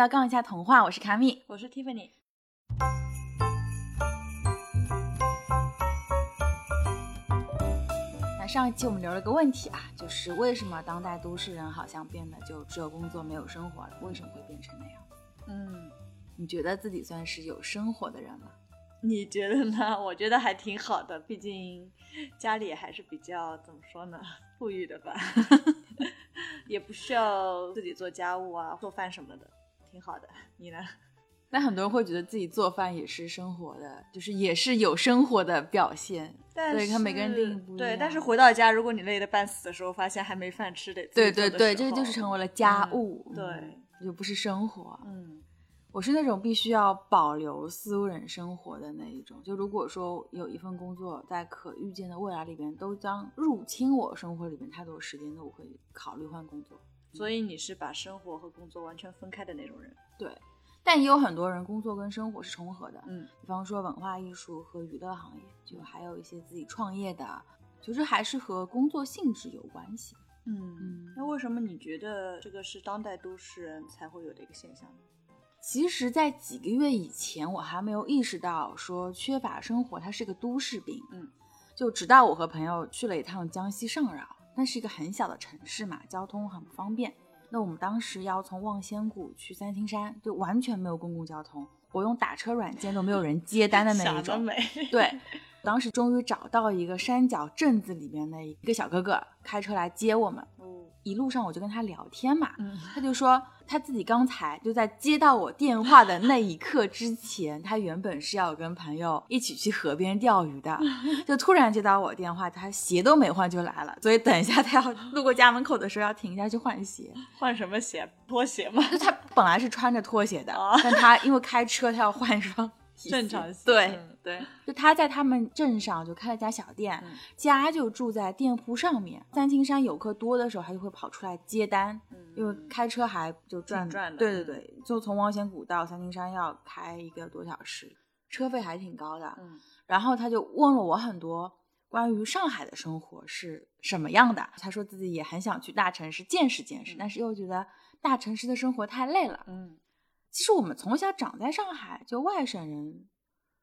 到《杠一下童话》，我是卡米，我是 Tiffany。那上一期我们留了个问题啊，就是为什么当代都市人好像变得就只有工作没有生活了？为什么会变成那样？嗯，你觉得自己算是有生活的人吗？你觉得呢？我觉得还挺好的，毕竟家里还是比较怎么说呢，富裕的吧，也不需要自己做家务啊、做饭什么的，挺好的。你呢？那很多人会觉得自己做饭也是生活的，就是也是有生活的表现。但对，看每个人定义不一样。对，但是回到家，如果你累得半死的时候，发现还没饭吃的，对对对，这就是成为了家务，嗯、对，就不是生活。嗯，我是那种必须要保留私人生活的那一种。就如果说有一份工作在可预见的未来里边都将入侵我生活里面太多时间，那我会考虑换工作。所以你是把生活和工作完全分开的那种人？对。但也有很多人工作跟生活是重合的，嗯，比方说文化艺术和娱乐行业，就还有一些自己创业的，就是还是和工作性质有关系。嗯嗯，那为什么你觉得这个是当代都市人才会有的一个现象呢？其实，在几个月以前，我还没有意识到说缺乏生活它是个都市病，嗯，就直到我和朋友去了一趟江西上饶，那是一个很小的城市嘛，交通很不方便。那我们当时要从望仙谷去三清山，就完全没有公共交通，我用打车软件都没有人接单的那一种。美。对，当时终于找到一个山脚镇子里面的一个小哥哥开车来接我们。哦，一路上我就跟他聊天嘛，嗯、他就说他自己刚才就在接到我电话的那一刻之前，他原本是要跟朋友一起去河边钓鱼的，就突然接到我电话，他鞋都没换就来了，所以等一下他要路过家门口的时候要停下去换鞋。换什么鞋？拖鞋吗？就他本来是穿着拖鞋的，哦、但他因为开车，他要换一双正常鞋。对、嗯、对，就他在他们镇上就开了家小店，嗯、家就住在店铺上面。三清山游客多的时候，他就会跑出来接单，嗯、因为开车还就转转的。对对对，就从王仙谷到三清山要开一个多小时，车费还挺高的。嗯，然后他就问了我很多关于上海的生活是什么样的。他说自己也很想去大城市见识见识，嗯、但是又觉得大城市的生活太累了。嗯，其实我们从小长在上海，就外省人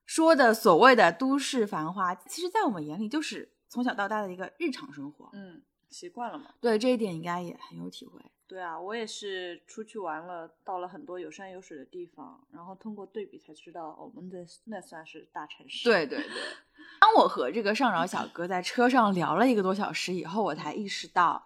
说的所谓的都市繁华，其实在我们眼里就是从小到大的一个日常生活。嗯，习惯了嘛。对这一点应该也很有体会。对啊，我也是出去玩了，到了很多有山有水的地方，然后通过对比才知道，我们的那算是大城市。对对对。当我和这个上饶小哥在车上聊了一个多小时以后，我才意识到，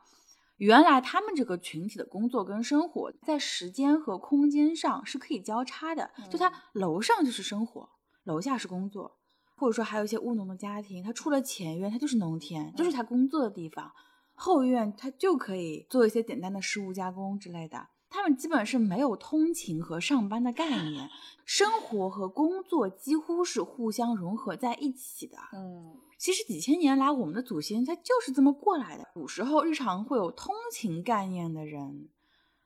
原来他们这个群体的工作跟生活在时间和空间上是可以交叉的。就他楼上就是生活，楼下是工作，或者说还有一些务农的家庭，他出了前院，他就是农田，就是他工作的地方。后院他就可以做一些简单的食物加工之类的，他们基本是没有通勤和上班的概念，生活和工作几乎是互相融合在一起的。嗯，其实几千年来，我们的祖先他就是这么过来的。古时候日常会有通勤概念的人，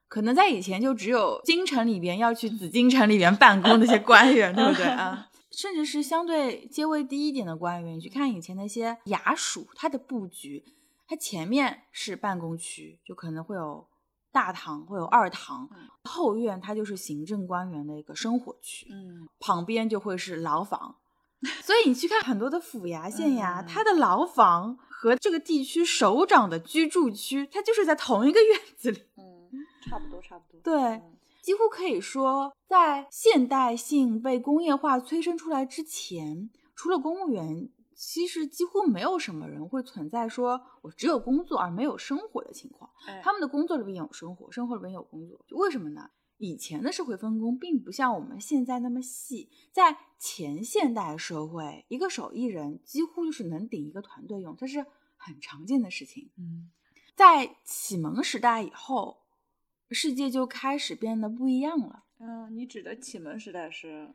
可能在以前就只有京城里边要去紫禁城里边办公那些官员，对不对啊？甚至是相对阶位低一点的官员，你去看以前那些衙署，它的布局。它前面是办公区，就可能会有大堂，会有二堂，嗯、后院它就是行政官员的一个生活区，嗯，旁边就会是牢房。所以你去看很多的府衙、县衙，嗯、它的牢房和这个地区首长的居住区，它就是在同一个院子里。嗯，差不多，差不多。对，嗯、几乎可以说，在现代性被工业化催生出来之前，除了公务员。其实几乎没有什么人会存在说我只有工作而没有生活的情况。哎、他们的工作里边有生活，生活里边有工作。为什么呢？以前的社会分工并不像我们现在那么细。在前现代社会，一个手艺人几乎就是能顶一个团队用，这是很常见的事情。嗯，在启蒙时代以后，世界就开始变得不一样了。嗯，你指的启蒙时代是？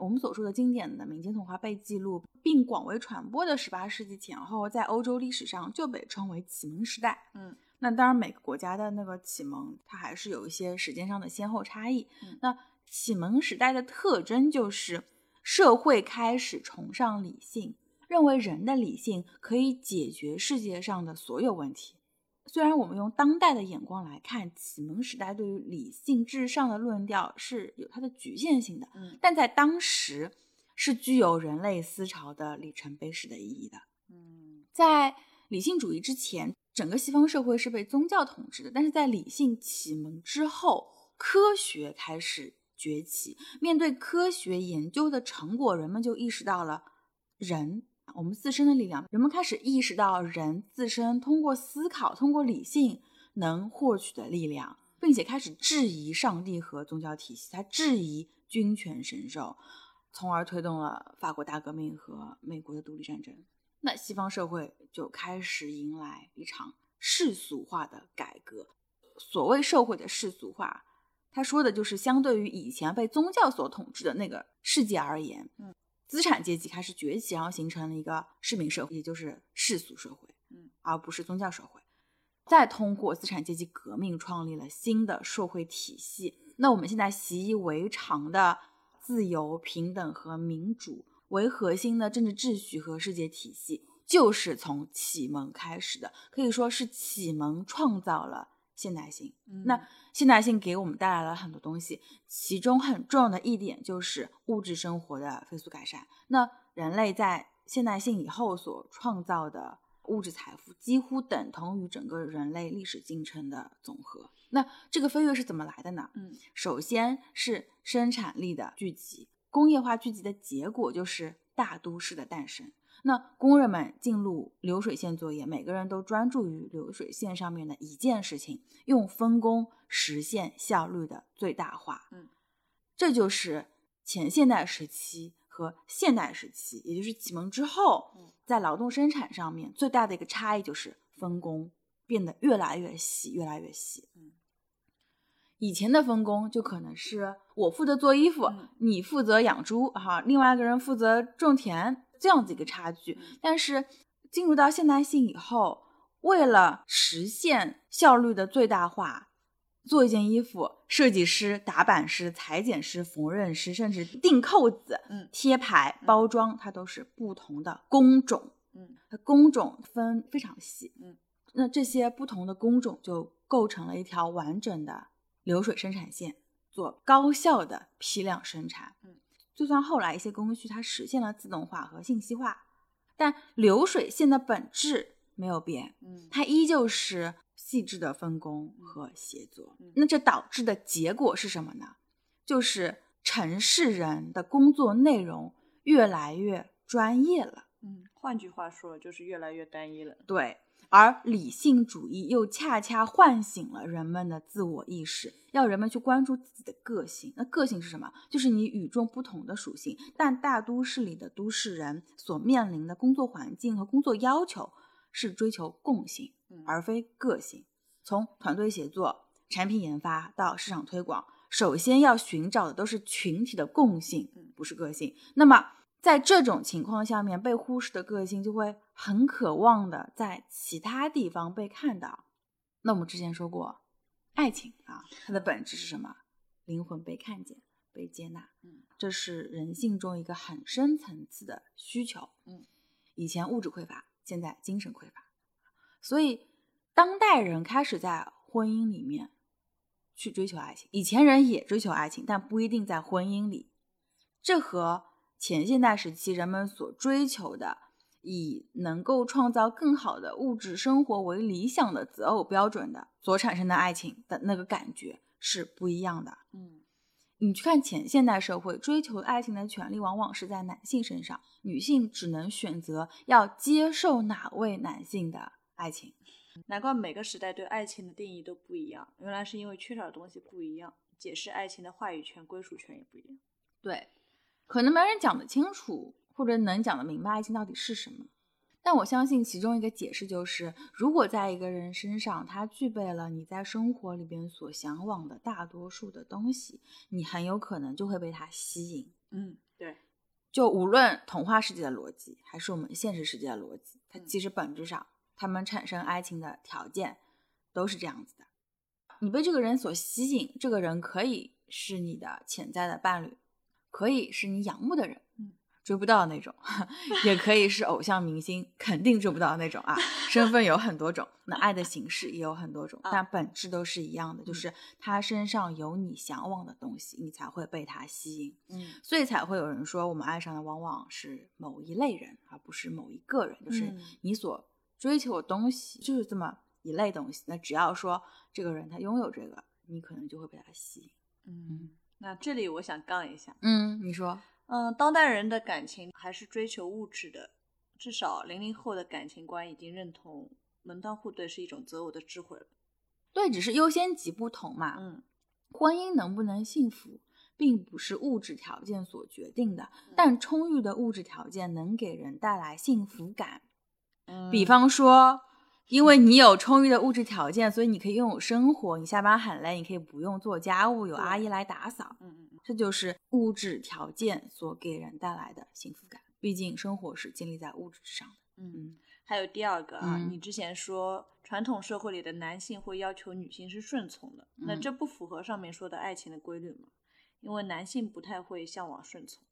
我们所说的经典的民间童话被记录并广为传播的十八世纪前后，在欧洲历史上就被称为启蒙时代。嗯，那当然每个国家的那个启蒙，它还是有一些时间上的先后差异。嗯、那启蒙时代的特征就是社会开始崇尚理性，认为人的理性可以解决世界上的所有问题。虽然我们用当代的眼光来看，启蒙时代对于理性至上的论调是有它的局限性的，嗯但在当时是具有人类思潮的里程碑式的意义的。嗯在理性主义之前，整个西方社会是被宗教统治的，但是在理性启蒙之后，科学开始崛起。面对科学研究的成果，人们就意识到了人我们自身的力量。人们开始意识到人自身通过思考、通过理性能获取的力量，并且开始质疑上帝和宗教体系，他质疑君权神授，从而推动了法国大革命和美国的独立战争。那西方社会就开始迎来一场世俗化的改革。所谓社会的世俗化，他说的就是相对于以前被宗教所统治的那个世界而言，资产阶级开始崛起，然后形成了一个市民社会，也就是世俗社会，嗯，而不是宗教社会。再通过资产阶级革命创立了新的社会体系。那我们现在习以为常的自由、平等和民主为核心的政治秩序和世界体系，就是从启蒙开始的，可以说是启蒙创造了现代性。嗯那现代性给我们带来了很多东西，其中很重要的一点就是物质生活的飞速改善。那人类在现代性以后所创造的物质财富，几乎等同于整个人类历史进程的总和。那这个飞跃是怎么来的呢？嗯首先是生产力的聚集，工业化聚集的结果就是大都市的诞生。那工人们进入流水线作业，每个人都专注于流水线上面的一件事情，用分工实现效率的最大化。嗯，这就是前现代时期和现代时期，也就是启蒙之后嗯，在劳动生产上面最大的一个差异就是分工变得越来越细，越来越细。嗯以前的分工就可能是我负责做衣服，嗯你负责养猪，哈，另外一个人负责种田，这样子一个差距。嗯但是进入到现代性以后，为了实现效率的最大化，做一件衣服，设计师、打版师、裁剪师、缝纫师，甚至钉扣子、嗯贴牌、包装，它都是不同的工种。嗯它工种分非常细，嗯，那这些不同的工种就构成了一条完整的流水生产线，做高效的批量生产。嗯，就算后来一些工序它实现了自动化和信息化，但流水线的本质没有变，嗯它依旧是细致的分工和协作。嗯那这导致的结果是什么呢？就是城市人的工作内容越来越专业了。嗯，换句话说就是越来越单一了。对，而理性主义又恰恰唤醒了人们的自我意识，要人们去关注自己的个性。那个性是什么？就是你与众不同的属性。但大都市里的都市人所面临的工作环境和工作要求是追求共性，嗯而非个性。从团队协作、产品研发到市场推广，首先要寻找的都是群体的共性嗯，不是个性。那么在这种情况下面，被忽视的个性就会很渴望的在其他地方被看到。那我们之前说过，爱情啊，它的本质是什么？灵魂被看见、被接纳，嗯，这是人性中一个很深层次的需求。嗯，以前物质匮乏，现在精神匮乏，所以当代人开始在婚姻里面去追求爱情。以前人也追求爱情，但不一定在婚姻里。这和前现代时期人们所追求的以能够创造更好的物质生活为理想的择偶标准的所产生的爱情的那个感觉是不一样的。嗯你去看前现代社会，追求爱情的权利往往是在男性身上，女性只能选择要接受哪位男性的爱情。难怪每个时代对爱情的定义都不一样，原来是因为缺少的东西不一样，解释爱情的话语权、归属权也不一样。对，可能没人讲得清楚，或者能讲得明白爱情到底是什么。但我相信其中一个解释就是，如果在一个人身上他具备了你在生活里边所向往的大多数的东西，你很有可能就会被他吸引。嗯，对，就无论童话世界的逻辑，还是我们现实世界的逻辑，它嗯其实本质上，他们产生爱情的条件都是这样子的。你被这个人所吸引，这个人可以是你的潜在的伴侣，可以是你仰慕的人，嗯，追不到的那种，也可以是偶像明星，肯定追不到那种啊。身份有很多种，那爱的形式也有很多种，但本质都是一样的，就是他身上有你向往的东西，你才会被他吸引。嗯，所以才会有人说，我们爱上的往往是某一类人，而不是某一个人，就是嗯你所追求的东西就是这么一类东西。那只要说这个人他拥有这个，你可能就会被他吸引。嗯，那这里我想杠一下，嗯，你说，嗯，当代人的感情还是追求物质的，至少零零后的感情观已经认同门当户对是一种择偶的智慧了。对，只是优先级不同嘛。嗯婚姻能不能幸福，并不是物质条件所决定的，但充裕的物质条件能给人带来幸福感。嗯比方说，因为你有充裕的物质条件，所以你可以拥有生活。你下班很累，你可以不用做家务，有阿姨来打扫。嗯嗯嗯这就是物质条件所给人带来的幸福感。毕竟生活是建立在物质之上的。嗯，嗯，还有第二个啊，嗯你之前说传统社会里的男性会要求女性是顺从的，那嗯这不符合上面说的爱情的规律吗？因为男性不太会向往顺从。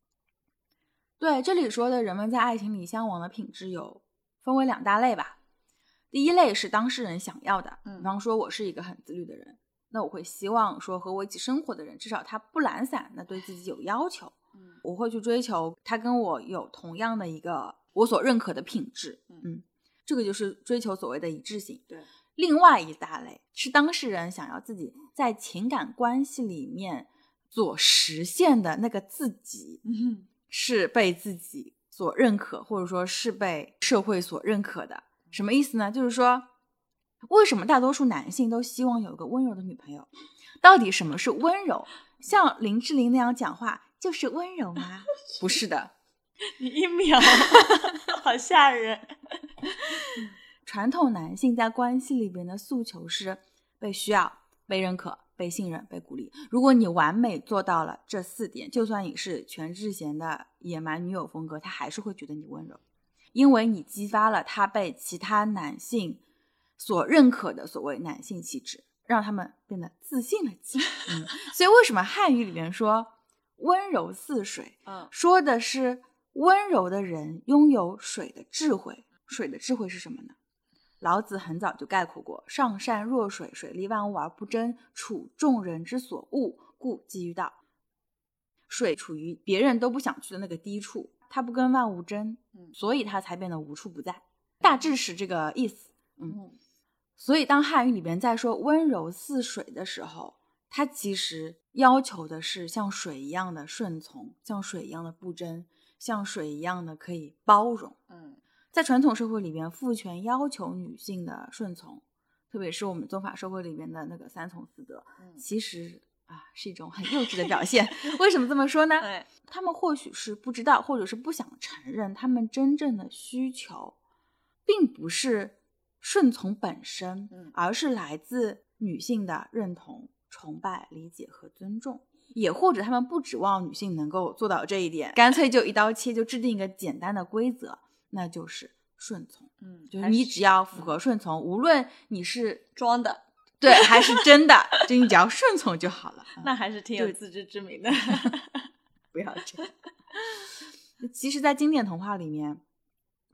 对，这里说的人们在爱情里向往的品质有分为两大类吧。第一类是当事人想要的，嗯。比方说我是一个很自律的人，那我会希望说和我一起生活的人至少他不懒散，那对自己有要求，嗯。我会去追求他跟我有同样的一个我所认可的品质，嗯。嗯，这个就是追求所谓的一致性。对，另外一大类是当事人想要自己在情感关系里面所实现的那个自己，嗯是被自己所认可，或者说是被社会所认可的。什么意思呢？就是说，为什么大多数男性都希望有一个温柔的女朋友？到底什么是温柔？像林志玲那样讲话就是温柔吗？不是的，你一秒，好吓人。传统男性在关系里边的诉求是被需要、被认可、被信任、被鼓励。如果你完美做到了这四点，就算你是全智贤的野蛮女友风格，他还是会觉得你温柔，因为你激发了他被其他男性所认可的所谓男性气质，让他们变得自信了起来。嗯，所以为什么汉语里面说温柔似水，嗯说的是温柔的人拥有水的智慧。水的智慧是什么呢？老子很早就概括过：“上善若水，水利万物而不争，处众人之所恶，故几于道。”水处于别人都不想去的那个低处，它不跟万物争，嗯所以它才变得无处不在。大致是这个意思。嗯所以当汉语里边在说温柔似水的时候，它其实要求的是像水一样的顺从，像水一样的不争，像水一样的可以包容。嗯在传统社会里边，父权要求女性的顺从，特别是我们宗法社会里面的那个三从四德，嗯，其实啊是一种很幼稚的表现。为什么这么说呢？哎，他们或许是不知道，或者是不想承认，他们真正的需求，并不是顺从本身，嗯而是来自女性的认同、崇拜、理解和尊重。也或者他们不指望女性能够做到这一点，干脆就一刀切，就制定一个简单的规则，那就是顺从。嗯，就是你只要符合顺从，无论你是装的，对还是真的，就你只要顺从就好了。啊那还是挺有自知之明的。不要这样。其实，在经典童话里面，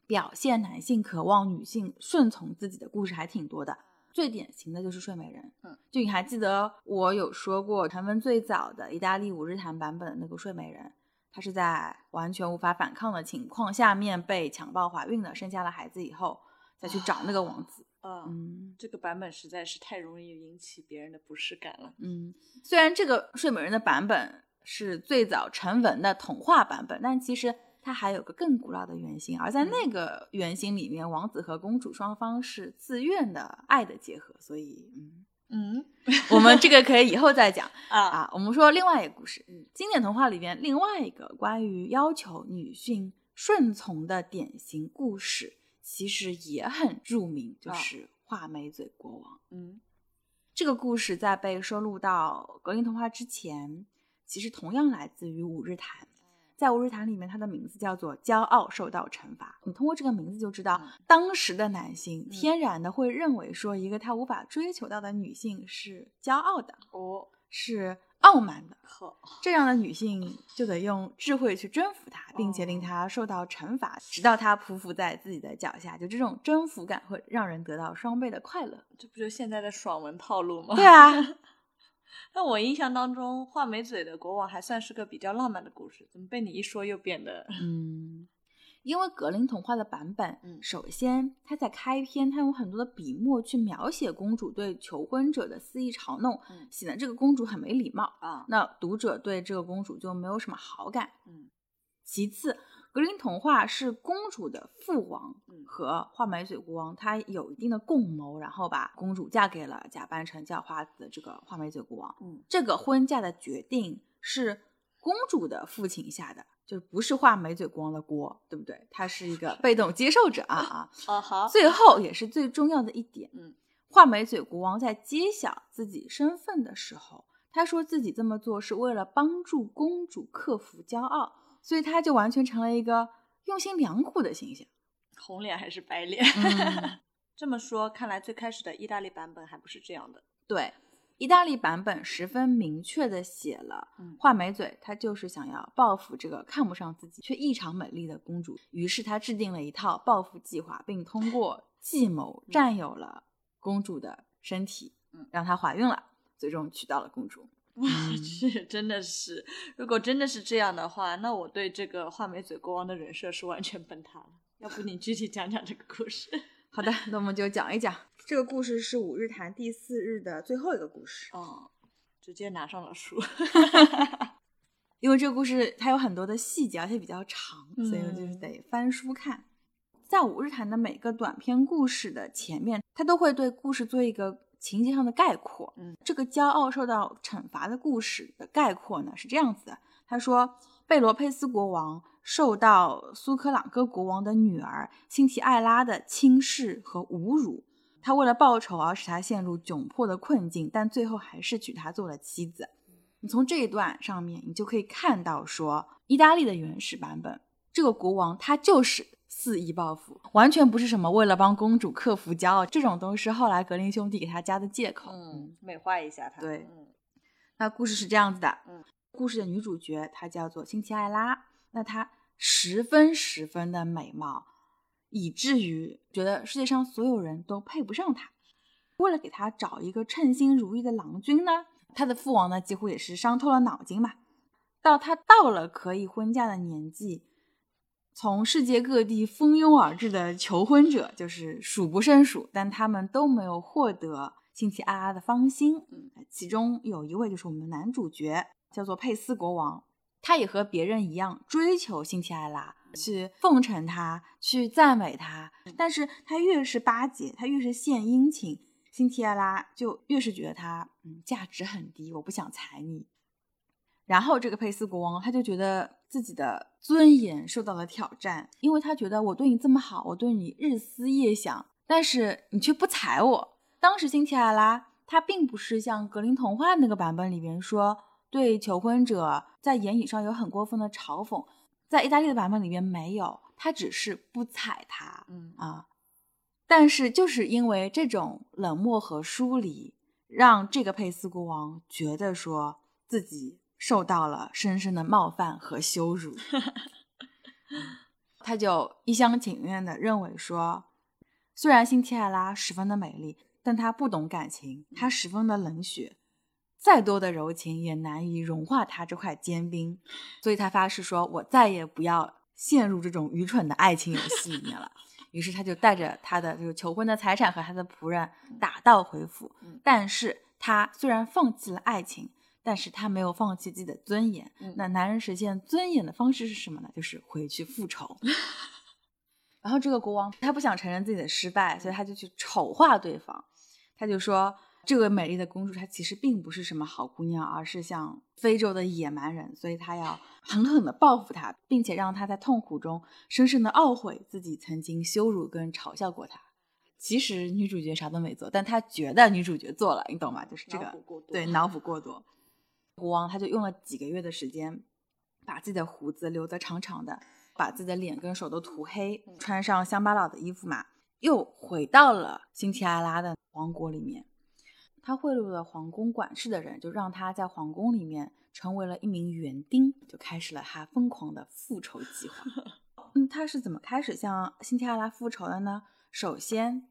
表现男性渴望女性顺从自己的故事还挺多的。最典型的就是睡美人。嗯，就你还记得我有说过，传闻最早的意大利五日谈版本的那个睡美人，她是在完全无法反抗的情况下面被强暴怀孕的，生下了孩子以后再去找那个王子。嗯，嗯这个版本实在是太容易引起别人的不适感了。嗯，虽然这个睡美人的版本是最早成文的童话版本，但其实它还有个更古老的原型，而在那个原型里面，王子和公主双方是自愿的爱的结合，所以嗯，嗯 我们这个可以以后再讲 啊，啊。我们说另外一个故事，嗯经典童话里边另外一个关于要求女性顺从的典型故事，其实也很著名，就啊是画眉嘴国王。嗯这个故事在被收录到格林童话之前，其实同样来自于五日谈。在五日谈里面，它的名字叫做“骄傲受到惩罚”。你通过这个名字就知道，嗯当时的男性天然的会认为说，一个他无法追求到的女性是骄傲的，哦，是傲慢的。好，这样的女性就得用智慧去征服她，并且令哦他受到惩罚，直到她匍匐在自己的脚下。就这种征服感会让人得到双倍的快乐。这不就现在的爽文套路吗？对啊，那我印象当中，画眉嘴的国王还算是个比较浪漫的故事，怎么被你一说又变得……嗯，因为格林童话的版本，嗯首先他在开篇，他用很多的笔墨去描写公主对求婚者的肆意嘲弄，嗯显得这个公主很没礼貌。啊，那读者对这个公主就没有什么好感。嗯其次，格林童话是公主的父王嗯和画眉嘴国王，他有一定的共谋，然后把公主嫁给了假扮成叫花子的这个画眉嘴国王。嗯这个婚嫁的决定是公主的父亲下的，就不是画眉嘴国王的锅，对不对？他是一个 被动接受者啊 啊。啊好，最后也是最重要的一点，嗯画眉嘴国王在揭晓自己身份的时候，他说自己这么做是为了帮助公主克服骄傲，所以他就完全成了一个用心良苦的形象。红脸还是白脸？嗯 这么说，看来最开始的意大利版本还不是这样的。对，意大利版本十分明确的写了，嗯画眉嘴他就是想要报复这个看不上自己却异常美丽的公主，于是他制定了一套报复计划，并通过计谋占有了公主的身体，嗯让她怀孕了，最终娶到了公主。我去，真的是，如果真的是这样的话，那我对这个画眉嘴国王的人设是完全崩塌了。要不你具体讲讲这个故事？好的，那我们就讲一讲这个故事是五日谈第四日的最后一个故事，哦，直接拿上了书。因为这个故事它有很多的细节，而且比较长，所以就是嗯得翻书看。在五日谈的每个短篇故事的前面，它都会对故事做一个情节上的概括。嗯，这个骄傲受到惩罚的故事的概括呢是这样子的：他说，贝罗佩斯国王受到苏克朗哥国王的女儿辛提艾拉的轻视和侮辱，他为了报仇而使她陷入窘迫的困境，但最后还是娶她做了妻子。你从这一段上面，你就可以看到说，意大利的原始版本，这个国王他就是肆意报复，完全不是什么为了帮公主克服骄傲，这种都是后来格林兄弟给他加的借口。嗯，美化一下他。对嗯那故事是这样子的，嗯，故事的女主角她叫做辛奇艾拉，那她十分十分的美貌，以至于觉得世界上所有人都配不上他。为了给他找一个称心如意的郎君呢，他的父王呢几乎也是伤透了脑筋嘛。到他到了可以婚嫁的年纪，从世界各地蜂拥而至的求婚者就是数不胜数，但他们都没有获得辛提艾拉的芳心。嗯，其中有一位就是我们的男主角，叫做佩斯国王，他也和别人一样追求辛提艾拉，去奉承他，去赞美他。但是他越是巴结，他越是献殷勤，辛提艾拉就越是觉得他嗯价值很低，我不想睬你。然后这个佩斯国王他就觉得自己的尊严受到了挑战，因为他觉得我对你这么好，我对你日思夜想，但是你却不睬我。当时辛提艾拉她并不是像格林童话那个版本里边说对求婚者在言语上有很过分的嘲讽，在意大利的版本里面没有，他只是不睬他嗯啊。但是就是因为这种冷漠和疏离，让这个佩斯国王觉得说自己受到了深深的冒犯和羞辱，他就一厢情愿的认为说，虽然辛提艾拉十分的美丽，但她不懂感情，她十分的冷血，再多的柔情也难以融化他这块坚冰，所以他发誓说，我再也不要陷入这种愚蠢的爱情游戏里面了。于是他就带着他的这个求婚的财产和他的仆人打道回府，嗯但是他虽然放弃了爱情，但是他没有放弃自己的尊严。嗯那男人实现尊严的方式是什么呢？就是回去复仇。然后这个国王他不想承认自己的失败，所以他就去丑化对方。他就说，这位美丽的公主她其实并不是什么好姑娘，而是像非洲的野蛮人，所以她要狠狠地报复他，并且让他在痛苦中深深的懊悔自己曾经羞辱跟嘲笑过她。其实女主角啥都没做，但她觉得女主角做了，你懂吗？就是这个对脑补过多。国王他就用了几个月的时间，把自己的胡子留得长长的，把自己的脸跟手都涂黑，穿上乡巴佬的衣服嘛，又回到了辛提艾拉的王国里面。他贿赂了皇宫管事的人，就让他在皇宫里面成为了一名园丁，就开始了他疯狂的复仇计划。嗯，他是怎么开始向辛提阿拉复仇的呢？首先，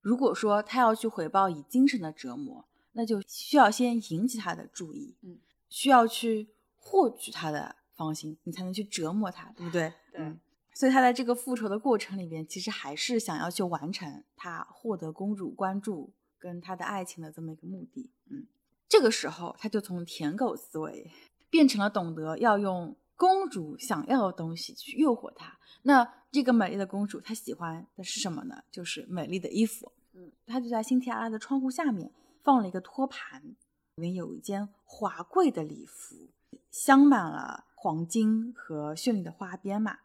如果说他要去回报以精神的折磨，那就需要先引起他的注意，嗯，需要去获取他的芳心，你才能去折磨他，对不对？对嗯所以他在这个复仇的过程里边，其实还是想要去完成他获得公主关注跟他的爱情的这么一个目的。嗯，这个时候他就从舔狗思维变成了懂得要用公主想要的东西去诱惑她。那这个美丽的公主她喜欢的是什么呢？就是美丽的衣服。嗯，他就在辛提阿拉的窗户下面放了一个托盘，里面有一件华贵的礼服，镶满了黄金和绚丽的花边嘛。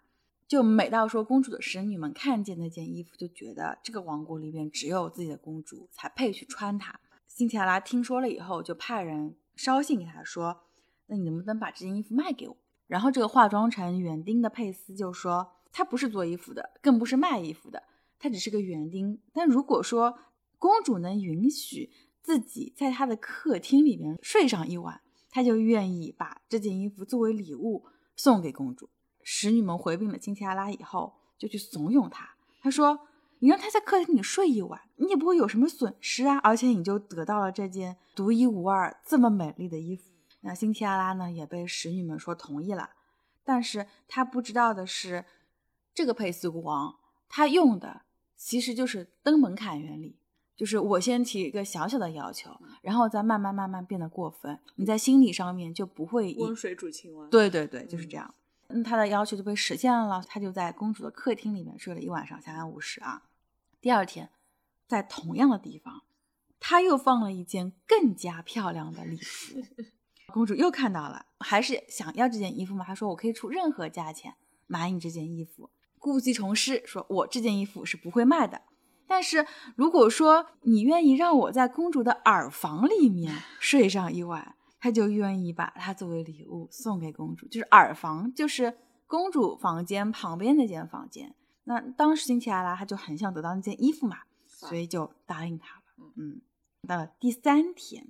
就每到说公主的使女们看见那件衣服，就觉得这个王国里边只有自己的公主才配去穿它。辛提亚拉听说了以后，就派人捎信给他说：“那你能不能把这件衣服卖给我？”然后这个化妆成园丁的佩斯就说：“他不是做衣服的，更不是卖衣服的，他只是个园丁。但如果说公主能允许自己在她的客厅里面睡上一晚，他就愿意把这件衣服作为礼物送给公主。”使女们回禀了金提阿拉以后，就去怂恿他。他说：“你让他在客厅里睡一晚，你也不会有什么损失啊，而且你就得到了这件独一无二、这么美丽的衣服。”那辛提阿拉呢，也被使女们说同意了。但是他不知道的是，这个佩斯国王他用的其实就是登门槛原理，就是我先提一个小小的要求，然后再慢慢慢慢变得过分，你在心理上面就不会以温水煮青蛙。对对对，就是这样。嗯，他的要求就被实现了，他就在公主的客厅里面睡了一晚上，相安无事啊。第二天，在同样的地方，他又放了一件更加漂亮的礼服。公主又看到了，还是想要这件衣服吗？她说：“我可以出任何价钱买你这件衣服。”故技重施，说：“我这件衣服是不会卖的。但是如果说你愿意让我在公主的耳房里面睡上一晚。”他就愿意把它作为礼物送给公主，就是耳房，就是公主房间旁边那间房间。那当时辛奇阿拉他就很想得到那件衣服嘛，所以就答应他了。嗯，到了第三天，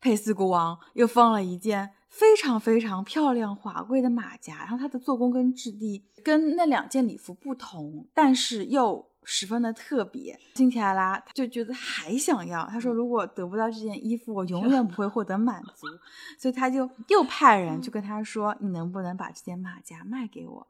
佩斯国王又放了一件非常非常漂亮华贵的马甲，然后它的做工跟质地跟那两件礼服不同，但是又十分的特别，辛提阿拉就觉得还想要。他说：“如果得不到这件衣服，我 永远不会获得满足。”所以他就 又派人去跟他说：“你能不能把这件马甲卖给我？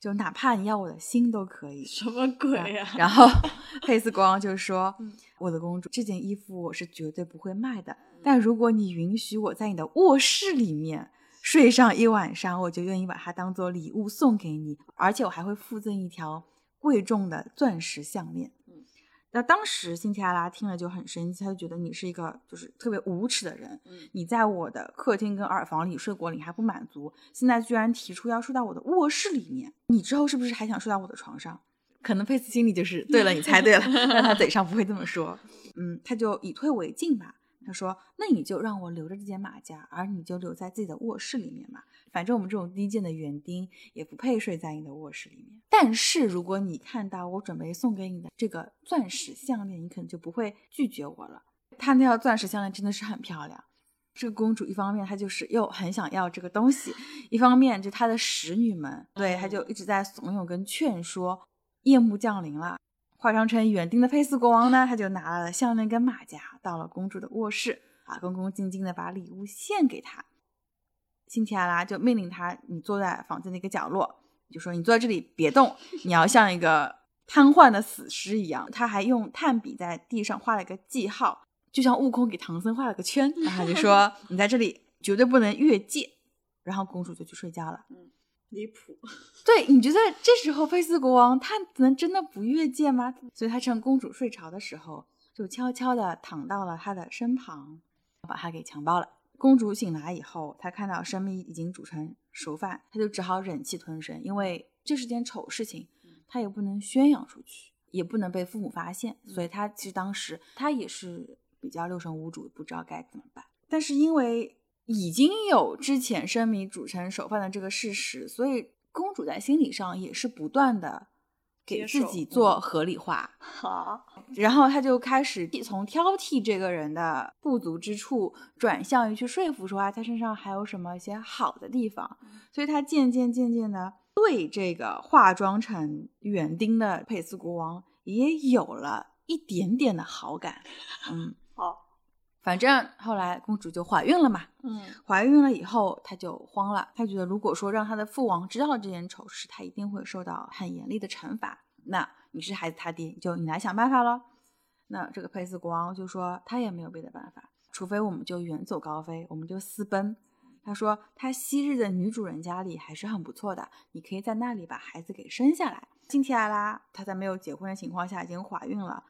就哪怕你要我的心都可以。”什么鬼呀、啊？然后 佩斯国王就说：“我的公主，这件衣服我是绝对不会卖的。但如果你允许我在你的卧室里面睡上一晚上，我就愿意把它当做礼物送给你，而且我还会附赠一条。”贵重的钻石项链，嗯，那当时辛提阿拉听了就很生气，他就觉得你是一个就是特别无耻的人，嗯，你在我的客厅跟耳房里睡过，你还不满足，现在居然提出要睡到我的卧室里面，你之后是不是还想睡到我的床上？可能佩斯心里就是对了，你猜对了，但他嘴上不会这么说，嗯，他就以退为进吧。他说：“那你就让我留着这件马甲，而你就留在自己的卧室里面嘛。反正我们这种低贱的园丁也不配睡在你的卧室里面。但是如果你看到我准备送给你的这个钻石项链，你可能就不会拒绝我了。他那条钻石项链真的是很漂亮。这个公主一方面她就是又很想要这个东西，一方面就她的使女们对她就一直在怂恿跟劝说。夜幕降临了。”化妆成园丁的佩斯国王呢，他就拿了项链跟马甲，到了公主的卧室啊，恭恭敬敬的把礼物献给她。辛提阿拉就命令他，你坐在房间的一个角落，就说你坐在这里别动，你要像一个瘫痪的死尸一样。他还用炭笔在地上画了一个记号，就像悟空给唐僧画了个圈，然后就说 你在这里绝对不能越界。然后公主就去睡觉了。嗯，离谱。对，你觉得这时候菲斯国王他能真的不越界吗？所以他趁公主睡着的时候，就悄悄地躺到了她的身旁，把她给强暴了。公主醒来以后，她看到生米已经煮成熟饭，她就只好忍气吞声，因为这是件丑事情，她也不能宣扬出去，也不能被父母发现，所以她其实当时她也是比较六神无主，不知道该怎么办。但是因为已经有之前生米煮成熟饭的这个事实，所以公主在心理上也是不断的给自己做嗯合理化。好，然后他就开始从挑剔这个人的不足之处，转向于去说服说啊，他身上还有什么一些好的地方。所以他渐渐渐渐的对这个化妆成园丁的佩斯国王也有了一点点的好感。嗯，好，反正后来公主就怀孕了嘛。嗯怀孕了以后，她就慌了，她觉得如果说让她的父王知道了这件丑事，她一定会受到很严厉的惩罚。那你是孩子他爹，就你来想办法咯。那这个佩斯国王就说他也没有别的办法，除非我们就远走高飞，我们就私奔。他说他昔日的女主人家里还是很不错的，你可以在那里把孩子给生下来。辛提亚拉她在没有结婚的情况下已经怀孕了，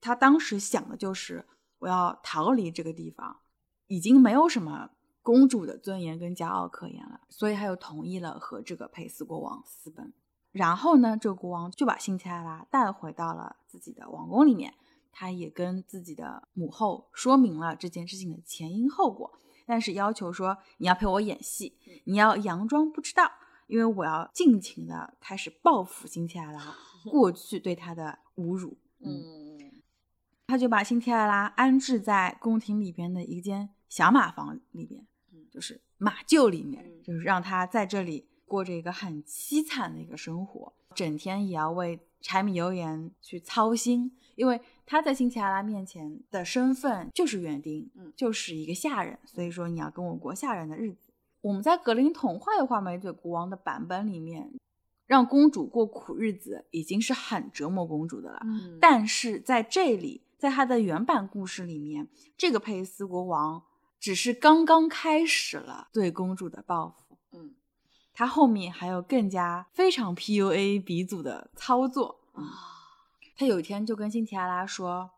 她当时想的就是我要逃离这个地方，已经没有什么公主的尊严跟骄傲可言了，所以他又同意了和这个佩斯国王私奔。然后呢，这个国王就把辛提亚拉带回到了自己的王宫里面，他也跟自己的母后说明了这件事情的前因后果，但是要求说你要陪我演戏，你要佯装不知道，因为我要尽情的开始报复辛提亚拉过去对他的侮辱。嗯他就把辛提亚拉安置在宫廷里边的一间小马房里边，嗯就是马厩里面，嗯就是让他在这里过着一个很凄惨的一个生活，整天也要为柴米油盐去操心，因为他在辛提亚拉面前的身份就是园丁，嗯就是一个下人，所以说你要跟我过下人的日子。我们在格林童话的画眉嘴国王的版本里面，让公主过苦日子已经是很折磨公主的了。嗯但是在这里，在他的原版故事里面，这个佩斯国王只是刚刚开始了对公主的报复，嗯他后面还有更加非常 PUA 鼻祖的操作。啊他有一天就跟辛提亚拉说，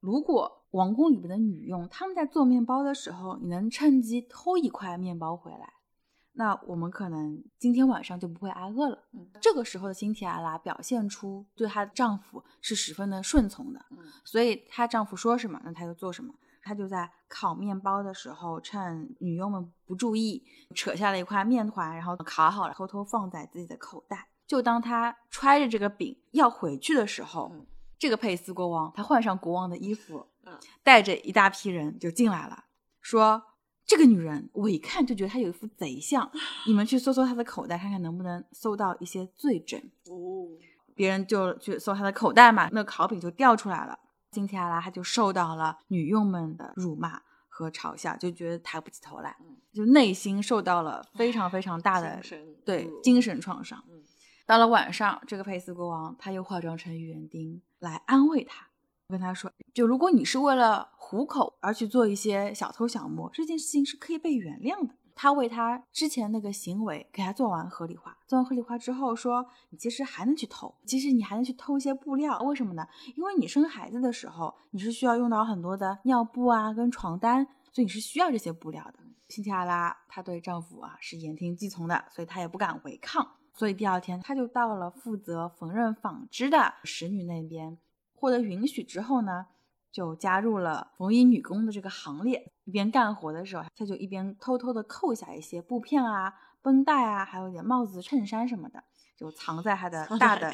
如果王宫里边的女佣他们在做面包的时候，你能趁机偷一块面包回来，那我们可能今天晚上就不会挨饿了。嗯这个时候的辛提阿拉表现出对她的丈夫是十分的顺从的，嗯所以她丈夫说什么，那她就做什么。她就在烤面包的时候，趁女佣们不注意，扯下了一块面团，然后烤好了，偷偷放在自己的口袋。就当她揣着这个饼要回去的时候，嗯这个佩斯国王他换上国王的衣服，嗯带着一大批人就进来了，说这个女人我一看就觉得她有一副贼相，你们去搜搜她的口袋，看看能不能搜到一些罪证。哦别人就去搜她的口袋嘛，那烤饼就掉出来了。辛提亚拉她就受到了女佣们的辱骂和嘲笑，就觉得抬不起头来，嗯就内心受到了非常非常大的精对精神创伤。嗯到了晚上，这个佩斯国王他又化妆成园丁来安慰他，我跟他说：“就如果你是为了糊口而去做一些小偷小摸，这件事情是可以被原谅的。”他为他之前那个行为给他做完合理化，做完合理化之后说：“你其实还能去偷，其实你还能去偷一些布料，为什么呢？因为你生孩子的时候，你是需要用到很多的尿布啊跟床单，所以你是需要这些布料的。”辛提亚拉她对丈夫啊是言听计从的，所以她也不敢违抗。所以第二天，她就到了负责缝纫纺织的使女那边，获得允许之后呢，就加入了缝衣女工的这个行列。一边干活的时候，她就一边偷偷的扣下一些布片啊、绷带啊，还有点帽子、衬衫什么的，就藏在她的大的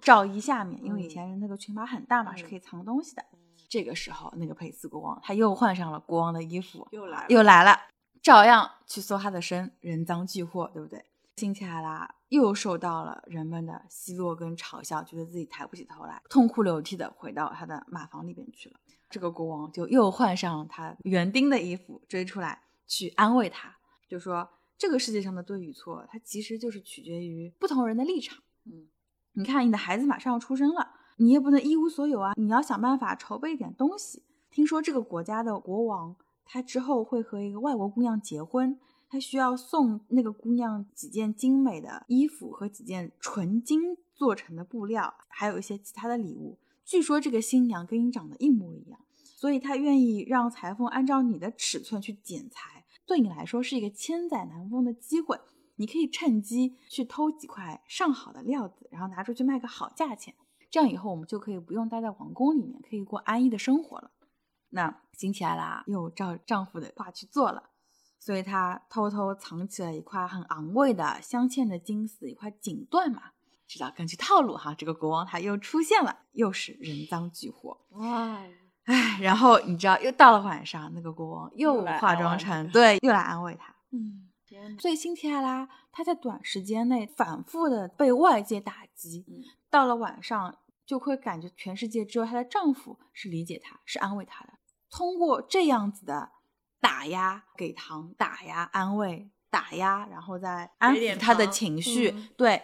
罩衣下面，因为以嗯前人那个裙摆很大嘛，是嗯可以藏东西的。这个时候，那个佩斯国王他又换上了国王的衣服，又来了又来了，照样去搜他的身，人赃俱获，对不对？辛提亚拉又受到了人们的奚落跟嘲笑，觉得自己抬不起头来，痛哭流涕的回到他的马房里边去了。这个国王就又换上他园丁的衣服，追出来去安慰他，就说这个世界上的对与错，它其实就是取决于不同人的立场。嗯你看，你的孩子马上要出生了，你也不能一无所有啊，你要想办法筹备一点东西。听说这个国家的国王，他之后会和一个外国姑娘结婚，他需要送那个姑娘几件精美的衣服和几件纯金做成的布料，还有一些其他的礼物。据说这个新娘跟你长得一模一样，所以他愿意让裁缝按照你的尺寸去剪裁，对你来说是一个千载难逢的机会。你可以趁机去偷几块上好的料子，然后拿出去卖个好价钱。这样以后我们就可以不用待在王宫里面，可以过安逸的生活了。那辛提亚拉又照丈夫的话去做了，所以他偷偷藏起了一块很昂贵的镶嵌着金丝一块锦缎嘛。知道根据套路哈，这个国王他又出现了，又是人赃俱获。哇，唉，然后你知道，又到了晚上，那个国王又化妆成 对，又来安慰他。嗯，所以辛提亚拉她在短时间内反复的被外界打击，嗯到了晚上就会感觉全世界只有她的丈夫是理解她、是安慰她的。通过这样子的打压、给糖、打压、安慰、打压，然后再安抚他的情绪，嗯对。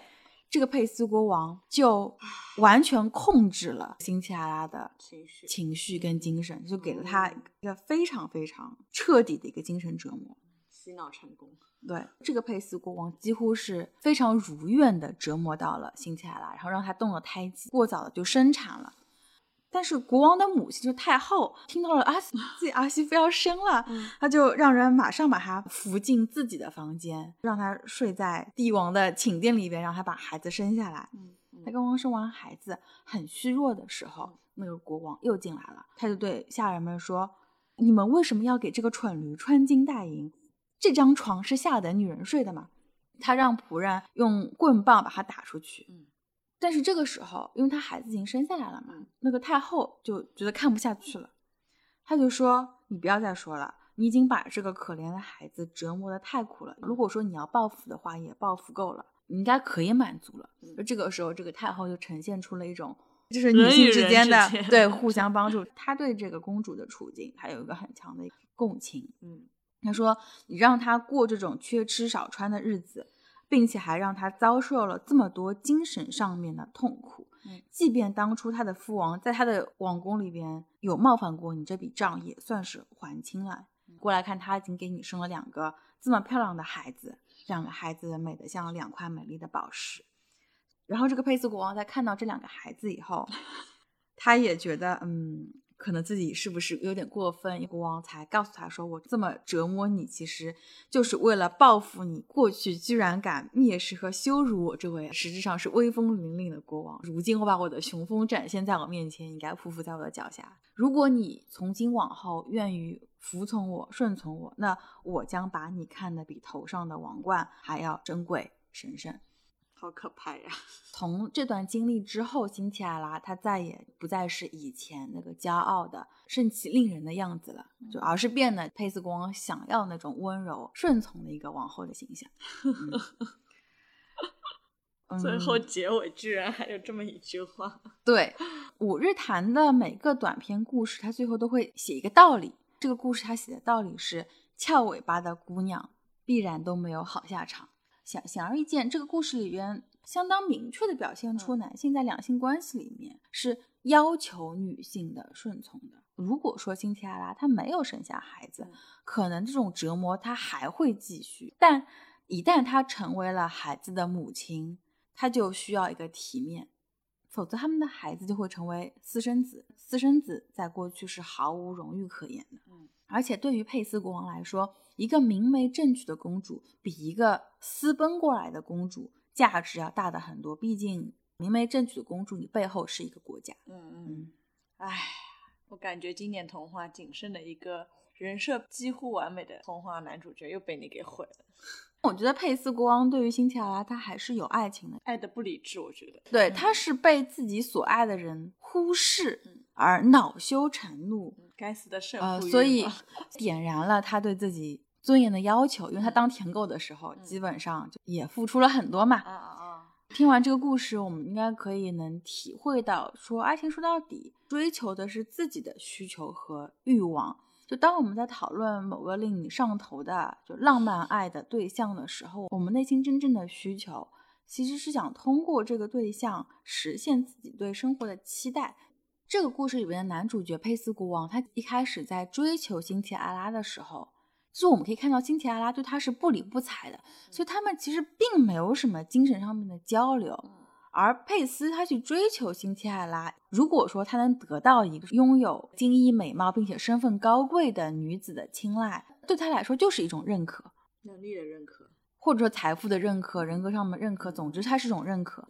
这个佩斯国王就完全控制了辛奇拉拉的情绪情绪跟精神，就给了他嗯一个非常非常彻底的一个精神折磨。洗脑成功。对，这个佩斯国王几乎是非常如愿的折磨到了辛奇拉拉，然后让他动了胎记，过早的就生产了。但是国王的母亲就太后听到了啊自己儿媳妇要生了，嗯他就让人马上把她扶进自己的房间，让她睡在帝王的寝殿里边，让她把孩子生下来。嗯他刚刚生完孩子很虚弱的时候，那个国王又进来了，他就对下人们说：“你们为什么要给这个蠢驴穿金戴银？这张床是下等女人睡的嘛？”他让仆人用棍棒把他打出去。嗯但是这个时候，因为他孩子已经生下来了嘛，嗯那个太后就觉得看不下去了，她就说：“你不要再说了，你已经把这个可怜的孩子折磨的太苦了。如果说你要报复的话，也报复够了，你应该可以满足了。嗯就这个时候，这个太后就呈现出了一种就是女人性之之间的 对互相帮助。她对这个公主的处境，她有一个很强的共情。嗯他说：“你让她过这种缺吃少穿的日子，并且还让他遭受了这么多精神上面的痛苦。嗯即便当初他的父王在他的王宫里边有冒犯过你这笔账，也算是还清了。过来看，他已经给你生了两个这么漂亮的孩子，两个孩子美得像两块美丽的宝石。然后这个佩斯国王在看到这两个孩子以后，他也觉得，嗯，可能自己是不是有点过分？国王才告诉他说：“我这么折磨你，其实就是为了报复你过去居然敢蔑视和羞辱我这位实质上是威风凛凛的国王。如今我把我的雄风展现在我面前，你该匍匐在我的脚下。如果你从今往后愿意服从我、顺从我，那我将把你看得比头上的王冠还要珍贵神圣。”好可怕呀！从这段经历之后，辛奇亚拉她再也不再是以前那个骄傲的、盛气凌人的样子了，就而是变得佩斯国王想要那种温柔、顺从的一个王后的形象。嗯最后嗯结尾居然还有这么一句话。对五日谈的每个短篇故事，它最后都会写一个道理。这个故事它写的道理是：翘尾巴的姑娘必然都没有好下场。显显而易见，这个故事里边相当明确的表现出男性在两性关系里面是要求女性的顺从的。如果说辛提亚拉她没有生下孩子嗯，可能这种折磨她还会继续，但一旦她成为了孩子的母亲，她就需要一个体面，否则他们的孩子就会成为私生子。私生子在过去是毫无荣誉可言的。嗯而且对于佩斯国王来说，一个明媒正娶的公主比一个私奔过来的公主价值要大的很多。毕竟明媒正娶的公主，你背后是一个国家。嗯嗯，嗯，唉，我感觉经典童话仅剩的一个人设几乎完美的童话男主角又被你给毁了，我觉得佩斯国王对于辛提亚拉他还是有爱情的。爱的不理智，我觉得。对，嗯他是被自己所爱的人忽视嗯而恼羞成怒，嗯该死的胜呃，负欲所以点燃了他对自己尊严的要求。因为他当舔狗的时候，嗯基本上就也付出了很多嘛。啊啊啊！听完这个故事，我们应该可以能体会到，说爱情说到底，追求的是自己的需求和欲望。就当我们在讨论某个令你上头的就浪漫爱的对象的时候，我们内心真正的需求其实是想通过这个对象实现自己对生活的期待。这个故事里面的男主角佩斯国王，他一开始在追求辛提阿拉的时候，就是我们可以看到辛提阿拉对他是不理不睬的，所以他们其实并没有什么精神上面的交流。而佩斯他去追求辛奇艾拉，如果说他能得到一个拥有精衣美貌并且身份高贵的女子的青睐，对他来说就是一种认可，能力的认可。或者说财富的认可、人格上的认可，总之它是一种认可。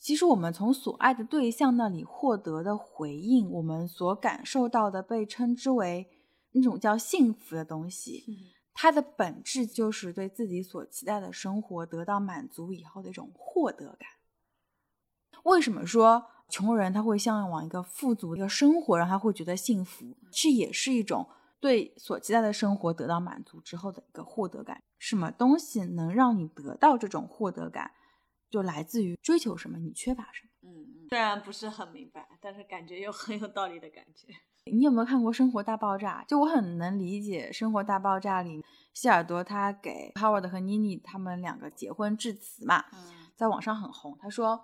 其实我们从所爱的对象那里获得的回应，我们所感受到的被称之为那种叫幸福的东西，它的本质就是对自己所期待的生活得到满足以后的一种获得感。为什么说穷人他会向往一个富足的生活，让他会觉得幸福？这也是一种对所期待的生活得到满足之后的一个获得感。什么东西能让你得到这种获得感，就来自于追求什么，你缺乏什么。嗯嗯，虽然不是很明白，但是感觉又很有道理的感觉。你有没有看过《生活大爆炸》？就我很能理解《生活大爆炸》里希尔多他给 Howard 和妮妮他们两个结婚致辞嘛，在网上很红。他说：“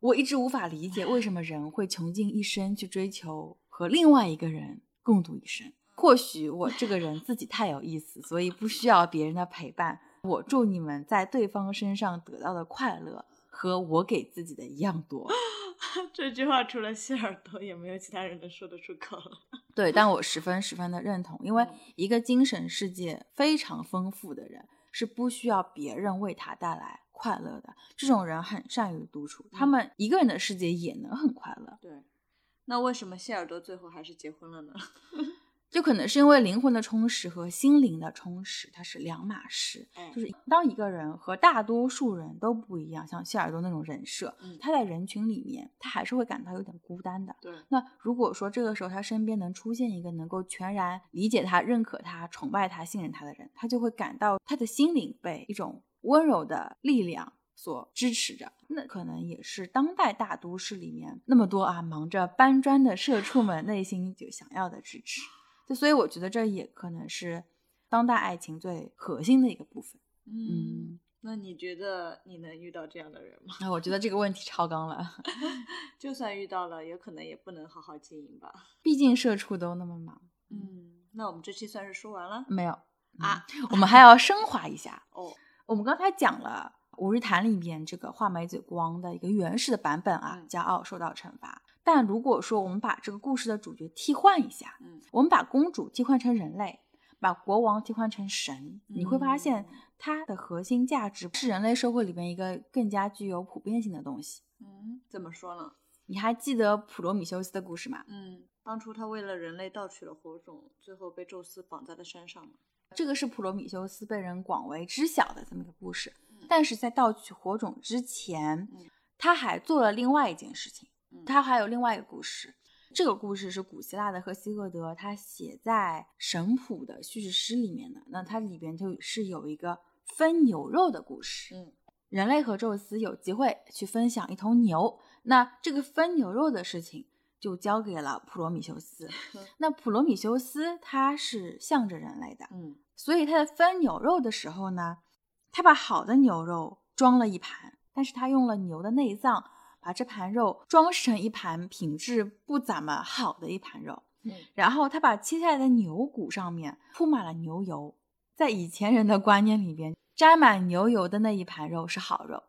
我一直无法理解为什么人会穷尽一生去追求和另外一个人共度一生。或许我这个人自己太有意思，所以不需要别人的陪伴。我祝你们在对方身上得到的快乐和我给自己的一样多。” 这句话除了谢耳朵，也没有其他人能说得出口了。对，但我十分十分的认同，因为一个精神世界非常丰富的人，是不需要别人为他带来快乐的。这种人很善于独处，他们一个人的世界也能很快乐。对，那为什么谢耳朵最后还是结婚了呢？就可能是因为灵魂的充实和心灵的充实，它是两码事。就是当一个人和大多数人都不一样，像谢耳朵那种人设，他在人群里面，他还是会感到有点孤单的。对。那如果说这个时候他身边能出现一个能够全然理解他、认可他、崇拜他、信任他的人，他就会感到他的心灵被一种温柔的力量所支持着。那可能也是当代大都市里面那么多啊忙着搬砖的社畜们内心就想要的支持。就所以我觉得这也可能是当代爱情最核心的一个部分。嗯，那你觉得你能遇到这样的人吗？那我觉得这个问题超纲了。就算遇到了，也可能也不能好好经营吧。毕竟社畜都那么忙。嗯，那我们这期算是说完了？没有啊，我们还要升华一下。哦，我们刚才讲了《五日谈》里面这个画眉嘴光的一个原始的版本啊，骄傲受到惩罚。但如果说我们把这个故事的主角替换一下，嗯，我们把公主替换成人类，把国王替换成神，你会发现它的核心价值是人类社会里面一个更加具有普遍性的东西。嗯，怎么说呢？你还记得普罗米修斯的故事吗？嗯，当初他为了人类盗取了火种，最后被宙斯绑在了山上这个是普罗米修斯被人广为知晓的这么一个故事。但是在盗取火种之前，他还做了另外一件事情。他还有另外一个故事，这个故事是古希腊的赫西厄德他写在神谱的叙事诗里面的。那它里边就是有一个分牛肉的故事。嗯，人类和宙斯有机会去分享一头牛，那这个分牛肉的事情就交给了普罗米修斯。那普罗米修斯他是向着人类的，嗯，所以他在分牛肉的时候呢，他把好的牛肉装了一盘，但是他用了牛的内脏。把这盘肉装饰成一盘品质不怎么好的一盘肉，嗯，然后他把切下来的牛骨上面铺满了牛油，在以前人的观念里边，沾满牛油的那一盘肉是好肉。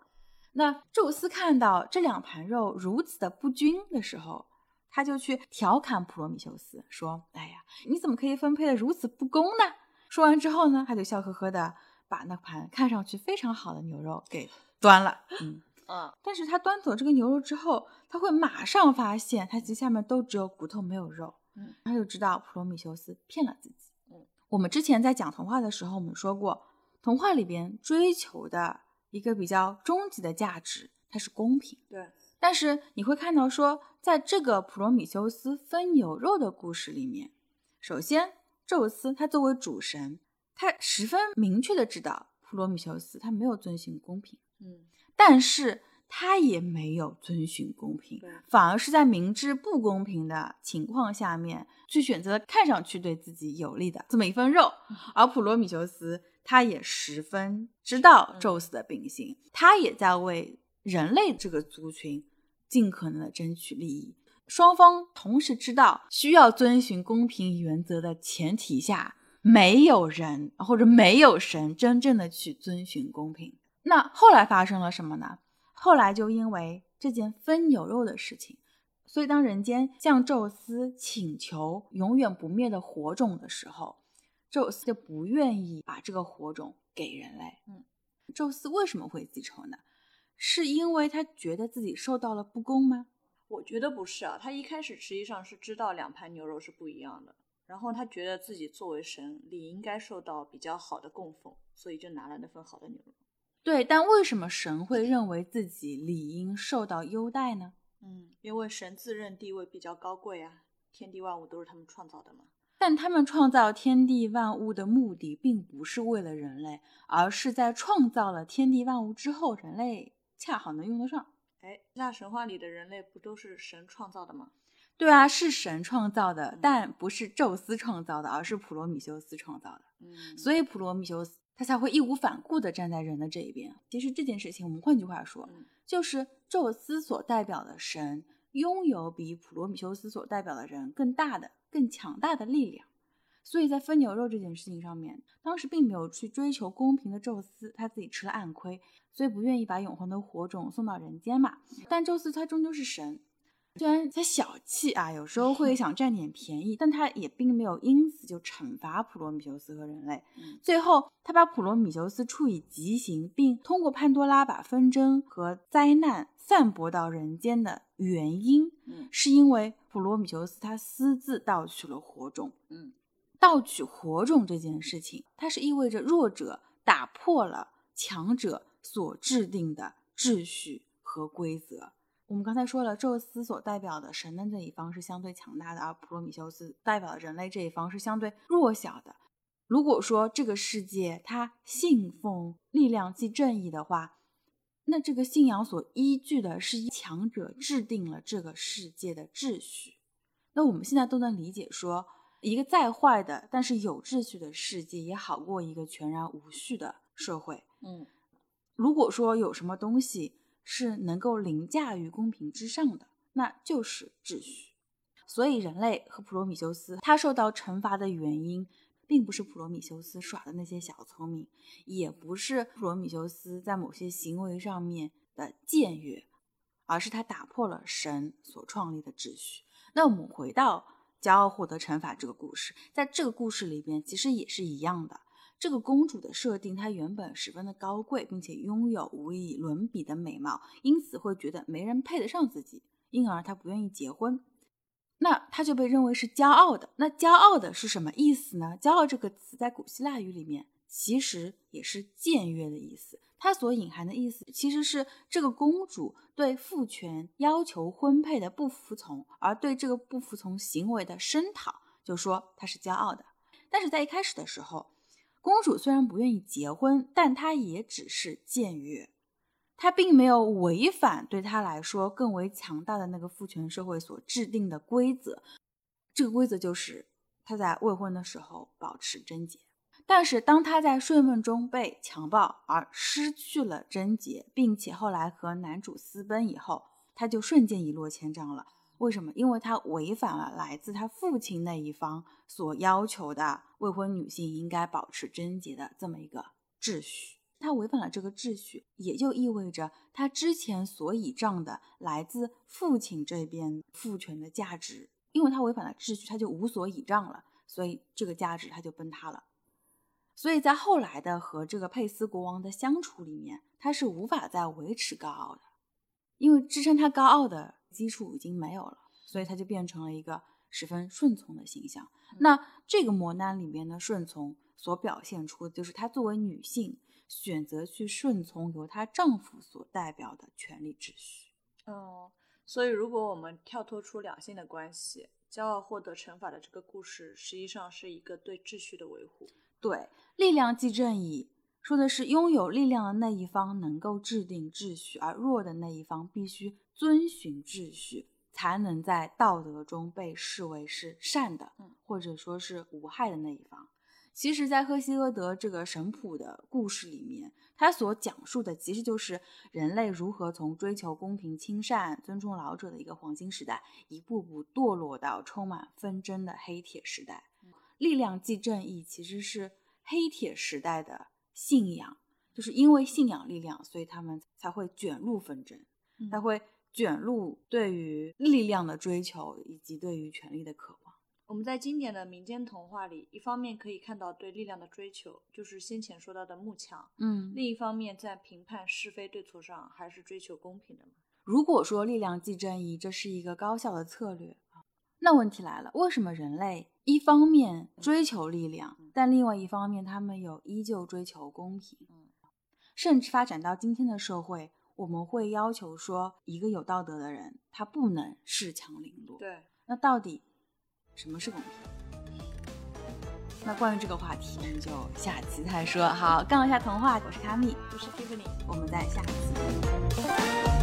那宙斯看到这两盘肉如此的不均的时候，他就去调侃普罗米修斯说：“哎呀，你怎么可以分配的如此不公呢？”说完之后呢，他就笑呵呵的把那盘看上去非常好的牛肉给端了，嗯。嗯，但是他端走这个牛肉之后，他会马上发现，他其实下面都只有骨头没有肉。嗯，他就知道普罗米修斯骗了自己。嗯，我们之前在讲童话的时候，我们说过，童话里边追求的一个比较终极的价值，它是公平。对。但是你会看到说，在这个普罗米修斯分牛肉的故事里面，首先宙斯他作为主神，他十分明确的知道普罗米修斯他没有遵循公平。嗯。但是他也没有遵循公平，反而是在明知不公平的情况下面，去选择看上去对自己有利的这么一份肉。而普罗米修斯他也十分知道宙斯的秉性，他也在为人类这个族群尽可能的争取利益。双方同时知道需要遵循公平原则的前提下，没有人或者没有神真正的去遵循公平。那后来发生了什么呢？后来就因为这件分牛肉的事情，所以当人间向宙斯请求永远不灭的火种的时候，宙斯就不愿意把这个火种给人类。嗯，宙斯为什么会记仇呢？是因为他觉得自己受到了不公吗？我觉得不是啊，他一开始实际上是知道两盘牛肉是不一样的，然后他觉得自己作为神理应该受到比较好的供奉，所以就拿了那份好的牛肉。对，但为什么神会认为自己理应受到优待呢？嗯，因为神自认地位比较高贵啊，天地万物都是他们创造的嘛。但他们创造天地万物的目的，并不是为了人类，而是在创造了天地万物之后，人类恰好能用得上。哎，那神话里的人类不都是神创造的吗？对啊，是神创造的，但不是宙斯创造的，而是普罗米修斯创造的。嗯，所以普罗米修斯他才会义无反顾地站在人的这一边。其实这件事情，我们换句话说，嗯就是宙斯所代表的神拥有比普罗米修斯所代表的人更大的、更强大的力量。所以在分牛肉这件事情上面，当时并没有去追求公平的宙斯，他自己吃了暗亏，所以不愿意把永恒的火种送到人间嘛。但宙斯他终究是神，虽然他小气啊，有时候会想占点便宜，但他也并没有因此就惩罚普罗米修斯和人类。嗯最后，他把普罗米修斯处以极刑，并通过潘多拉把纷争和灾难散播到人间的原因，嗯是因为普罗米修斯他私自盗取了火种。嗯盗取火种这件事情，它是意味着弱者打破了强者所制定的秩序和规则。我们刚才说了，宙斯所代表的神的这一方是相对强大的，而普罗米修斯代表的人类这一方是相对弱小的。如果说这个世界它信奉力量即正义的话，那这个信仰所依据的是强者制定了这个世界的秩序。那我们现在都能理解说，一个再坏的但是有秩序的世界也好过一个全然无序的社会。嗯如果说有什么东西是能够凌驾于公平之上的，那就是秩序。所以，人类和普罗米修斯他受到惩罚的原因，并不是普罗米修斯耍的那些小聪明，也不是普罗米修斯在某些行为上面的僭越，而是他打破了神所创立的秩序。那我们回到骄傲获得惩罚这个故事，在这个故事里边，其实也是一样的。这个公主的设定，她原本十分的高贵，并且拥有无以伦比的美貌，因此会觉得没人配得上自己，因而她不愿意结婚。那她就被认为是骄傲的。那骄傲的是什么意思呢？骄傲这个词在古希腊语里面其实也是僭越的意思。它所隐含的意思其实是这个公主对父权要求婚配的不服从，而对这个不服从行为的声讨，就说她是骄傲的。但是在一开始的时候，公主虽然不愿意结婚，但她也只是僭越，她并没有违反对她来说更为强大的那个父权社会所制定的规则。这个规则就是她在未婚的时候保持贞洁。但是当她在睡梦中被强暴而失去了贞洁，并且后来和男主私奔以后，她就瞬间一落千丈了。为什么？因为他违反了来自他父亲那一方所要求的未婚女性应该保持贞洁的这么一个秩序。他违反了这个秩序，也就意味着他之前所倚仗的来自父亲这边父权的价值，因为他违反了秩序，他就无所倚仗了，所以这个价值他就崩塌了。所以在后来的和这个佩斯国王的相处里面，他是无法再维持高傲的，因为支撑他高傲的基础已经没有了，所以她就变成了一个十分顺从的形象。那这个磨难里面的顺从所表现出的就是她作为女性选择去顺从由她丈夫所代表的权力秩序。哦，所以如果我们跳脱出两性的关系，骄傲获得惩罚的这个故事，实际上是一个对秩序的维护。对，力量即正义，说的是拥有力量的那一方能够制定秩序，而弱的那一方必须遵循秩序，才能在道德中被视为是善的，嗯或者说是无害的那一方。其实，在赫西俄德这个神谱的故事里面，他所讲述的其实就是人类如何从追求公平、亲善、尊重老者的一个黄金时代，一步步堕落到充满纷争的黑铁时代。力量即正义其实是黑铁时代的信仰，就是因为信仰力量，所以他们才会卷入纷争，嗯才会卷入对于力量的追求以及对于权力的渴望。我们在经典的民间童话里，一方面可以看到对力量的追求，就是先前说到的慕强；嗯，另一方面，在评判是非对错上，还是追求公平的嘛。如果说力量即正义，这是一个高效的策略啊，那问题来了，为什么人类一方面追求力量，但另外一方面他们有依旧追求公平？嗯甚至发展到今天的社会，我们会要求说，一个有道德的人，他不能恃强凌弱。对，那到底什么是公平？那关于这个话题，我们就下期再说。好，杠一下童话，我是卡米，我是 Tiffany。我们在下期。